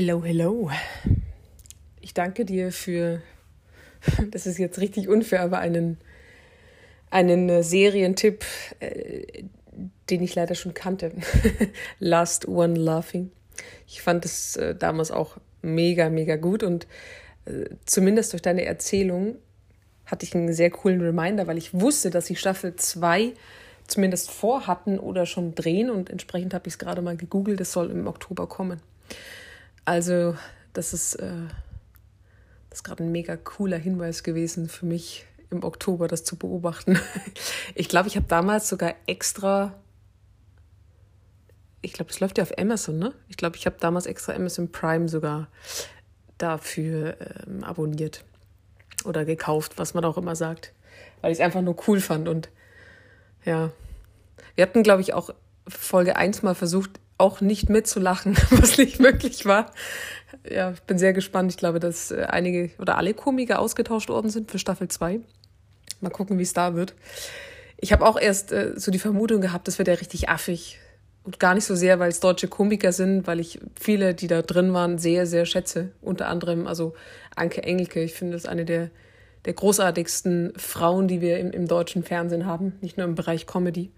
Hello, hello. Ich danke dir für, das ist jetzt richtig unfair, aber einen, einen äh, Serientipp, äh, den ich leider schon kannte. Last One Laughing. Ich fand es äh, damals auch mega, mega gut und äh, zumindest durch deine Erzählung hatte ich einen sehr coolen Reminder, weil ich wusste, dass sie Staffel 2 zumindest vorhatten oder schon drehen und entsprechend habe ich es gerade mal gegoogelt, es soll im Oktober kommen. Also, das ist, äh, ist gerade ein mega cooler Hinweis gewesen für mich im Oktober, das zu beobachten. Ich glaube, ich habe damals sogar extra, ich glaube, es läuft ja auf Amazon, ne? Ich glaube, ich habe damals extra Amazon Prime sogar dafür ähm, abonniert oder gekauft, was man auch immer sagt, weil ich es einfach nur cool fand und ja. Wir hatten, glaube ich, auch Folge 1 mal versucht, auch nicht mitzulachen, was nicht möglich war. Ja, ich bin sehr gespannt. Ich glaube, dass äh, einige oder alle Komiker ausgetauscht worden sind für Staffel 2. Mal gucken, wie es da wird. Ich habe auch erst äh, so die Vermutung gehabt, das wird ja richtig affig. Und gar nicht so sehr, weil es deutsche Komiker sind, weil ich viele, die da drin waren, sehr, sehr schätze. Unter anderem, also Anke Engelke. Ich finde, das ist eine der, der großartigsten Frauen, die wir im, im deutschen Fernsehen haben. Nicht nur im Bereich Comedy.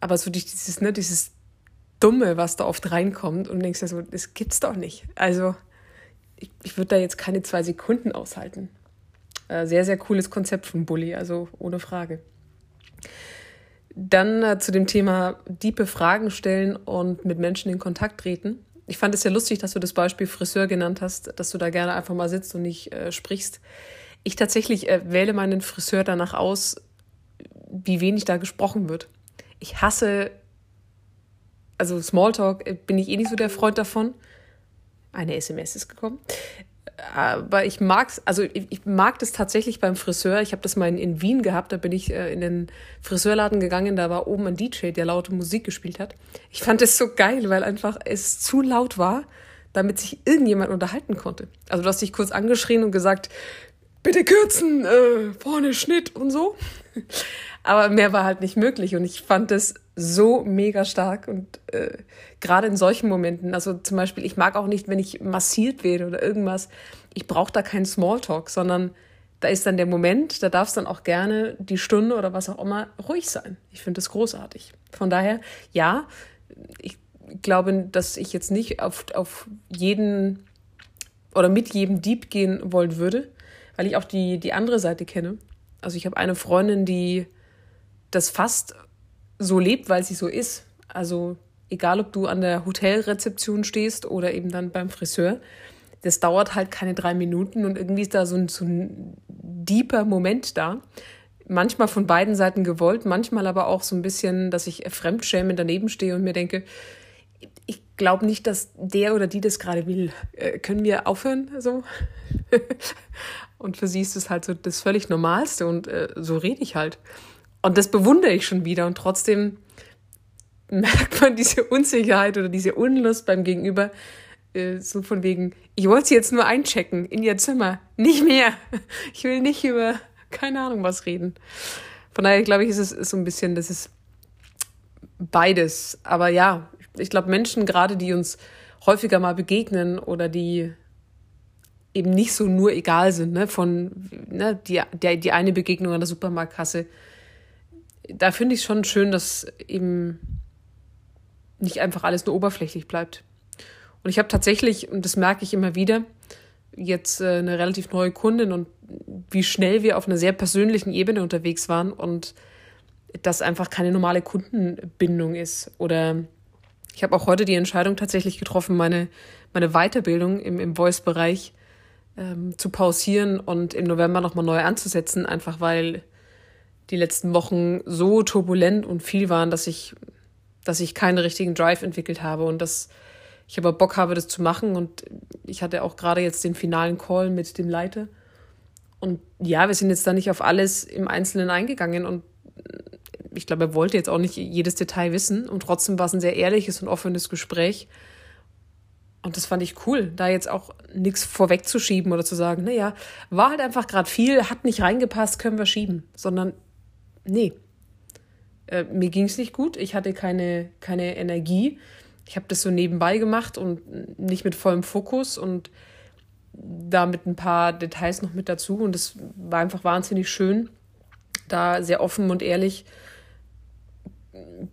Aber so dieses, ne, dieses Dumme, was da oft reinkommt und denkst dir so, das gibt's doch nicht. Also ich, ich würde da jetzt keine zwei Sekunden aushalten. Äh, sehr, sehr cooles Konzept von Bully, also ohne Frage. Dann äh, zu dem Thema diepe Fragen stellen und mit Menschen in Kontakt treten. Ich fand es ja lustig, dass du das Beispiel Friseur genannt hast, dass du da gerne einfach mal sitzt und nicht äh, sprichst. Ich tatsächlich äh, wähle meinen Friseur danach aus, wie wenig da gesprochen wird. Ich hasse also Smalltalk äh, bin ich eh nicht so der Freund davon. Eine SMS ist gekommen. Aber ich mag's, also ich, mag das tatsächlich beim Friseur. Ich habe das mal in, in, Wien gehabt, da bin ich äh, in den Friseurladen gegangen, da war oben ein DJ, der laute Musik gespielt hat. Ich fand es so geil, weil einfach es zu laut war, damit sich irgendjemand unterhalten konnte. Also du hast dich kurz angeschrien und gesagt, bitte kürzen, äh, vorne Schnitt und so. Aber mehr war halt nicht möglich und ich fand es so mega stark und äh, gerade in solchen Momenten, also zum Beispiel, ich mag auch nicht, wenn ich massiert werde oder irgendwas, ich brauche da keinen Smalltalk, sondern da ist dann der Moment, da darf es dann auch gerne die Stunde oder was auch immer ruhig sein. Ich finde das großartig. Von daher, ja, ich glaube, dass ich jetzt nicht auf, auf jeden oder mit jedem Dieb gehen wollen würde, weil ich auch die, die andere Seite kenne. Also ich habe eine Freundin, die das fast so lebt, weil sie so ist. Also egal, ob du an der Hotelrezeption stehst oder eben dann beim Friseur, das dauert halt keine drei Minuten und irgendwie ist da so ein, so ein deeper Moment da. Manchmal von beiden Seiten gewollt, manchmal aber auch so ein bisschen, dass ich fremdschämend daneben stehe und mir denke, ich glaube nicht, dass der oder die das gerade will. Äh, können wir aufhören? So? und für sie ist es halt so das völlig Normalste und äh, so rede ich halt. Und das bewundere ich schon wieder und trotzdem merkt man diese Unsicherheit oder diese Unlust beim Gegenüber, äh, so von wegen, ich wollte sie jetzt nur einchecken in ihr Zimmer, nicht mehr. Ich will nicht über keine Ahnung was reden. Von daher glaube ich, ist es so ein bisschen, das ist beides. Aber ja, ich glaube, Menschen gerade, die uns häufiger mal begegnen oder die eben nicht so nur egal sind, ne, von ne, die, der, die eine Begegnung an der Supermarktkasse, da finde ich schon schön, dass eben nicht einfach alles nur oberflächlich bleibt. Und ich habe tatsächlich, und das merke ich immer wieder, jetzt äh, eine relativ neue Kundin und wie schnell wir auf einer sehr persönlichen Ebene unterwegs waren und das einfach keine normale Kundenbindung ist. Oder ich habe auch heute die Entscheidung tatsächlich getroffen, meine, meine Weiterbildung im, im Voice-Bereich ähm, zu pausieren und im November nochmal neu anzusetzen, einfach weil die letzten Wochen so turbulent und viel waren, dass ich, dass ich keinen richtigen Drive entwickelt habe und dass ich aber Bock habe, das zu machen. Und ich hatte auch gerade jetzt den finalen Call mit dem Leiter. Und ja, wir sind jetzt da nicht auf alles im Einzelnen eingegangen und ich glaube, er wollte jetzt auch nicht jedes Detail wissen und trotzdem war es ein sehr ehrliches und offenes Gespräch. Und das fand ich cool, da jetzt auch nichts vorwegzuschieben oder zu sagen, naja, war halt einfach gerade viel, hat nicht reingepasst, können wir schieben, sondern nee, äh, mir ging es nicht gut, ich hatte keine, keine Energie. ich habe das so nebenbei gemacht und nicht mit vollem Fokus und da mit ein paar Details noch mit dazu. Und es war einfach wahnsinnig schön, da sehr offen und ehrlich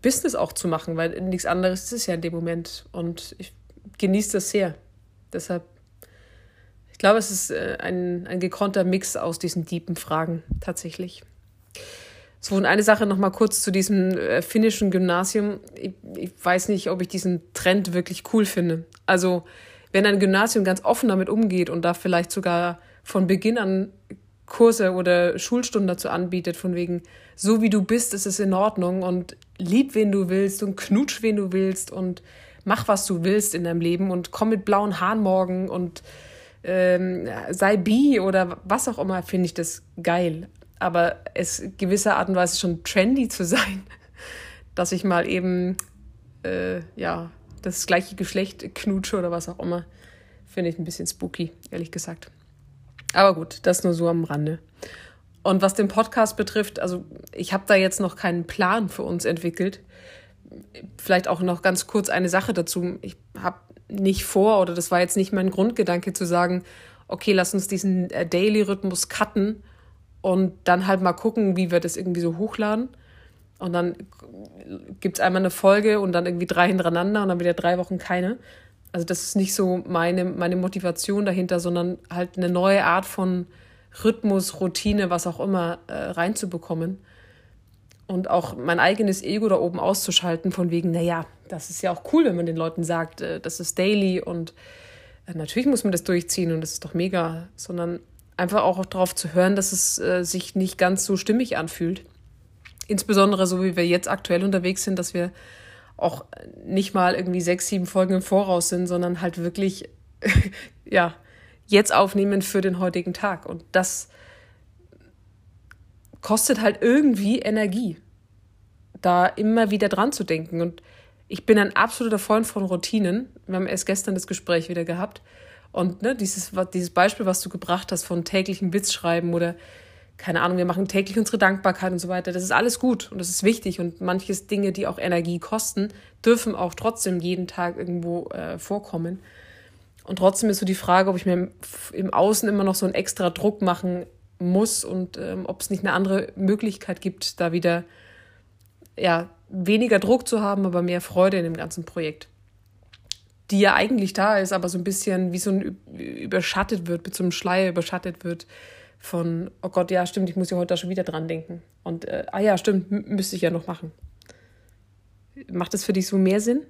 Business auch zu machen, weil nichts anderes ist es ja in dem Moment. Und ich genieße das sehr. Deshalb, ich glaube, es ist äh, ein, ein gekonnter Mix aus diesen tiefen Fragen tatsächlich. So, und eine Sache noch mal kurz zu diesem äh, finnischen Gymnasium. Ich, ich weiß nicht, ob ich diesen Trend wirklich cool finde. Also, wenn ein Gymnasium ganz offen damit umgeht und da vielleicht sogar von Beginn an Kurse oder Schulstunden dazu anbietet, von wegen, so wie du bist, ist es in Ordnung und lieb, wen du willst und knutsch, wen du willst und mach, was du willst in deinem Leben und komm mit blauen Haaren morgen und ähm, sei bi oder was auch immer, finde ich das geil aber es gewisser Art und Weise schon trendy zu sein, dass ich mal eben äh, ja das gleiche Geschlecht knutsche oder was auch immer, finde ich ein bisschen spooky, ehrlich gesagt. Aber gut, das nur so am Rande. Und was den Podcast betrifft, also ich habe da jetzt noch keinen Plan für uns entwickelt. Vielleicht auch noch ganz kurz eine Sache dazu. Ich habe nicht vor, oder das war jetzt nicht mein Grundgedanke zu sagen, okay, lass uns diesen äh, Daily-Rhythmus cutten und dann halt mal gucken, wie wir das irgendwie so hochladen. Und dann gibt es einmal eine Folge und dann irgendwie drei hintereinander und dann wieder drei Wochen keine. Also das ist nicht so meine, meine Motivation dahinter, sondern halt eine neue Art von Rhythmus, Routine, was auch immer, äh, reinzubekommen. Und auch mein eigenes Ego da oben auszuschalten, von wegen, naja, das ist ja auch cool, wenn man den Leuten sagt, äh, das ist daily und äh, natürlich muss man das durchziehen und das ist doch mega, sondern einfach auch darauf zu hören, dass es äh, sich nicht ganz so stimmig anfühlt. Insbesondere so wie wir jetzt aktuell unterwegs sind, dass wir auch nicht mal irgendwie sechs, sieben Folgen im Voraus sind, sondern halt wirklich, ja, jetzt aufnehmen für den heutigen Tag. Und das kostet halt irgendwie Energie, da immer wieder dran zu denken. Und ich bin ein absoluter Freund von Routinen. Wir haben erst gestern das Gespräch wieder gehabt. Und ne, dieses, dieses Beispiel, was du gebracht hast von täglichen Witz schreiben oder keine Ahnung, wir machen täglich unsere Dankbarkeit und so weiter, das ist alles gut und das ist wichtig und manches Dinge, die auch Energie kosten, dürfen auch trotzdem jeden Tag irgendwo äh, vorkommen. Und trotzdem ist so die Frage, ob ich mir im, im Außen immer noch so einen extra Druck machen muss und ähm, ob es nicht eine andere Möglichkeit gibt, da wieder ja, weniger Druck zu haben, aber mehr Freude in dem ganzen Projekt die ja eigentlich da ist, aber so ein bisschen wie so ein überschattet wird, mit so einem Schleier überschattet wird von, oh Gott, ja, stimmt, ich muss ja heute da schon wieder dran denken. Und, äh, ah ja, stimmt, müsste ich ja noch machen. Macht das für dich so mehr Sinn?